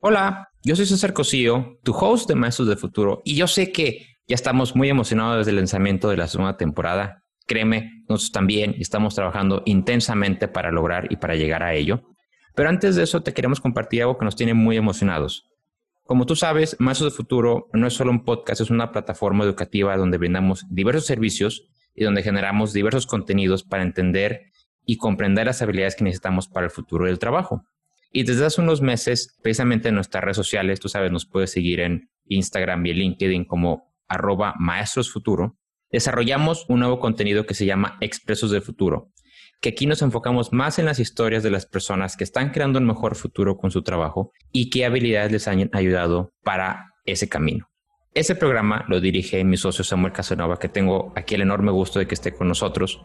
Hola, yo soy César Cosío, tu host de Maestros del Futuro, y yo sé que ya estamos muy emocionados desde el lanzamiento de la segunda temporada. Créeme, nosotros también estamos trabajando intensamente para lograr y para llegar a ello. Pero antes de eso te queremos compartir algo que nos tiene muy emocionados. Como tú sabes, Maestros del Futuro no es solo un podcast, es una plataforma educativa donde brindamos diversos servicios y donde generamos diversos contenidos para entender y comprender las habilidades que necesitamos para el futuro del trabajo. Y desde hace unos meses, precisamente en nuestras redes sociales, tú sabes, nos puedes seguir en Instagram y en LinkedIn como arroba maestrosfuturo, desarrollamos un nuevo contenido que se llama Expresos del Futuro, que aquí nos enfocamos más en las historias de las personas que están creando un mejor futuro con su trabajo y qué habilidades les han ayudado para ese camino. Ese programa lo dirige mi socio Samuel Casanova, que tengo aquí el enorme gusto de que esté con nosotros.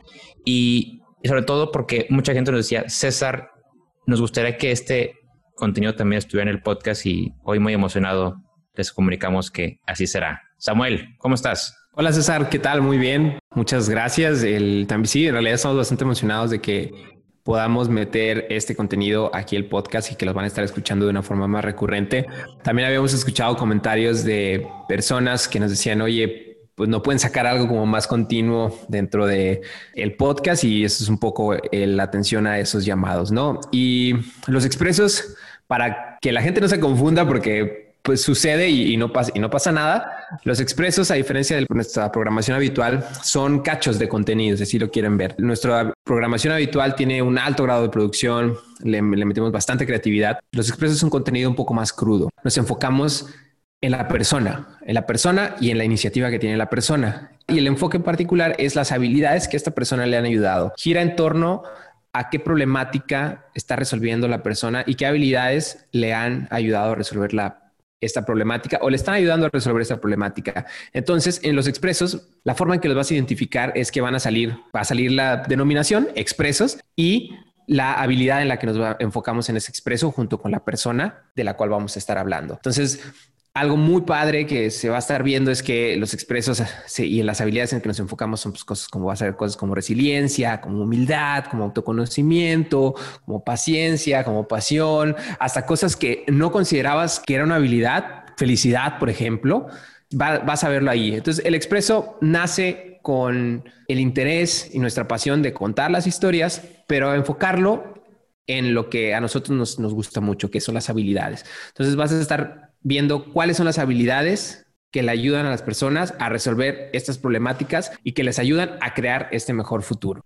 Y, sobre todo porque mucha gente nos decía, César, nos gustaría que este contenido también estuviera en el podcast y hoy muy emocionado les comunicamos que así será. Samuel, ¿cómo estás? Hola César, ¿qué tal? Muy bien, muchas gracias. El, también sí, en realidad estamos bastante emocionados de que podamos meter este contenido aquí el podcast y que los van a estar escuchando de una forma más recurrente. También habíamos escuchado comentarios de personas que nos decían, oye, pues no pueden sacar algo como más continuo dentro de el podcast y eso es un poco la atención a esos llamados, ¿no? Y los expresos, para que la gente no se confunda, porque pues sucede y, no pasa, nada. Los expresos, a diferencia de nuestra programación habitual, son cachos de contenido, si lo quieren ver. Nuestra programación habitual tiene un alto grado de producción, le, le metemos bastante creatividad. Los expresos son contenido un poco más crudo. Nos enfocamos en la persona, en la persona y en la iniciativa que tiene la persona. Y el enfoque en particular es las habilidades que esta persona le han ayudado. Gira en torno a qué problemática está resolviendo la persona y qué habilidades le han ayudado a resolver la, esta problemática o le están ayudando a resolver esta problemática. Entonces, en los expresos, la forma en que los vas a identificar es que van a salir, va a salir la denominación expresos y la habilidad en la que nos enfocamos en ese expreso junto con la persona de la cual vamos a estar hablando. Entonces, algo muy padre que se va a estar viendo es que los expresos y las habilidades en que nos enfocamos son pues, cosas como va a ser cosas como resiliencia, como humildad, como autoconocimiento, como paciencia, como pasión, hasta cosas que no considerabas que era una habilidad, felicidad, por ejemplo, vas a verlo ahí. Entonces, el expreso nace con el interés y nuestra pasión de contar las historias, pero enfocarlo en lo que a nosotros nos, nos gusta mucho, que son las habilidades. Entonces, vas a estar viendo cuáles son las habilidades que le ayudan a las personas a resolver estas problemáticas y que les ayudan a crear este mejor futuro.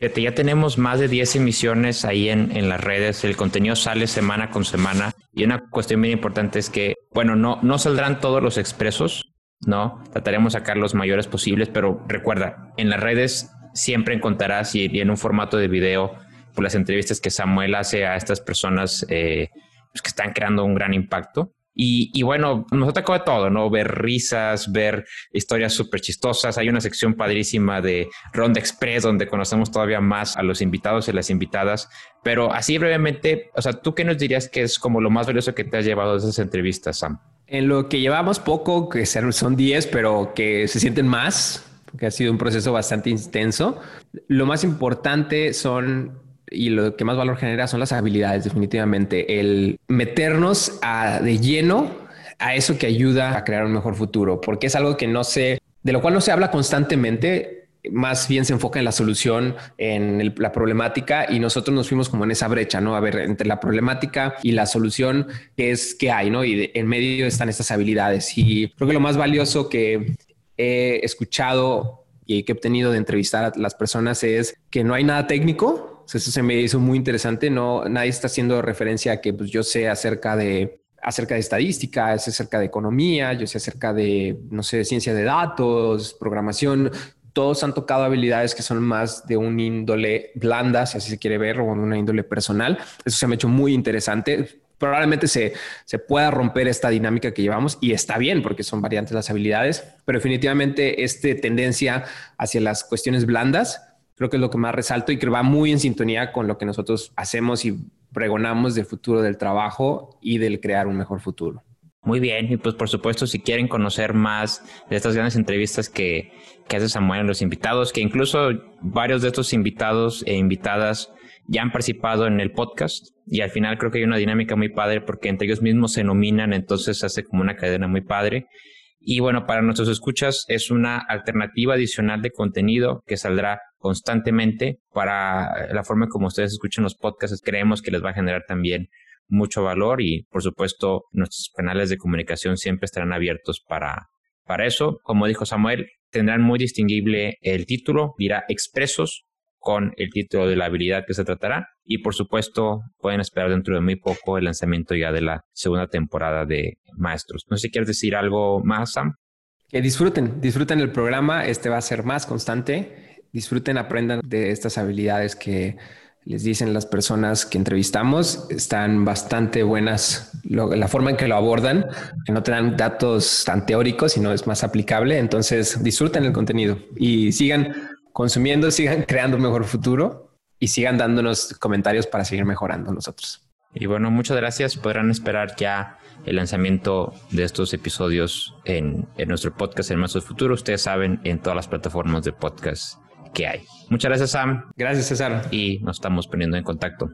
Ya tenemos más de 10 emisiones ahí en, en, las redes, el contenido sale semana con semana y una cuestión bien importante es que, bueno, no, no saldrán todos los expresos, ¿no? Trataremos de sacar los mayores posibles, pero recuerda, en las redes siempre encontrarás y, en un formato de video, por las entrevistas que Samuel hace a estas personas eh, pues que están creando un gran impacto. Y, bueno, nos atacó de todo, ¿no? Ver risas, ver historias súper chistosas. Hay una sección padrísima de Ronda Express donde conocemos todavía más a los invitados y las invitadas. Pero así brevemente, o sea, ¿tú qué nos dirías que es como lo más valioso que te has llevado de esas entrevistas, Sam? En lo que llevamos poco, que son 10, pero que se sienten más, porque ha sido un proceso bastante intenso. Lo más importante son y lo que más valor genera son las habilidades, definitivamente. El meternos de lleno a eso que ayuda a crear un mejor futuro, porque es algo que no sé, de lo cual no se habla constantemente. Más bien se enfoca en la solución, en la problemática y nosotros nos fuimos como en esa brecha, ¿no? A ver, entre la problemática y la solución, es que hay, ¿no? Y en medio están estas habilidades. Y creo que lo más valioso que he escuchado y que he obtenido de entrevistar a las personas es que no hay nada técnico, eso se me hizo muy interesante. No, nadie está haciendo referencia a que pues, yo sé acerca de acerca de estadística, sé acerca de economía, yo sé acerca de, no sé, ciencia de datos, programación. Todos han tocado habilidades que son más de un índole blanda, si así se quiere ver, o una índole personal. Eso se me ha hecho muy interesante. Probablemente se, se pueda romper esta dinámica que llevamos y está bien porque son variantes las habilidades, pero definitivamente esta tendencia hacia las cuestiones blandas creo que es lo que más resalto y que va muy en sintonía con lo que nosotros hacemos y pregonamos del futuro del trabajo y del crear un mejor futuro. Muy bien, y pues por supuesto, si quieren conocer más de estas grandes entrevistas que, que hace Samuel a los invitados, que incluso varios de estos invitados e invitadas ya han participado en el podcast y al final creo que hay una dinámica muy padre porque entre ellos mismos se nominan, entonces hace como una cadena muy padre. Y bueno, para nuestros escuchas es una alternativa adicional de contenido que saldrá constantemente para la forma como ustedes escuchan los podcasts. Creemos que les va a generar también mucho valor y por supuesto nuestros canales de comunicación siempre estarán abiertos para, para eso. Como dijo Samuel, tendrán muy distinguible el título, dirá expresos con el título de la habilidad que se tratará. Y por supuesto, pueden esperar dentro de muy poco el lanzamiento ya de la segunda temporada de Maestros. No sé si quieres decir algo más, Sam. Que disfruten, disfruten el programa. Este va a ser más constante. Disfruten, aprendan de estas habilidades que les dicen las personas que entrevistamos. Están bastante buenas la forma en que lo abordan, que no te dan datos tan teóricos, sino es más aplicable. Entonces, disfruten el contenido y sigan consumiendo, sigan creando un mejor futuro y sigan dándonos comentarios para seguir mejorando nosotros. Y bueno, muchas gracias. Podrán esperar ya el lanzamiento de estos episodios en, nuestro podcast en Más Futuro. Ustedes saben, en todas las plataformas de podcast que hay. Muchas gracias, Sam. Gracias, César. Y nos estamos poniendo en contacto.